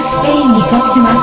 スペインに勝ち。ます。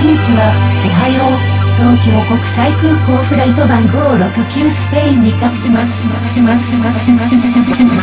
こんにちは、おはよう。東京国際空港フライト番号69スペインに勝ちます。します。します。します。します。します。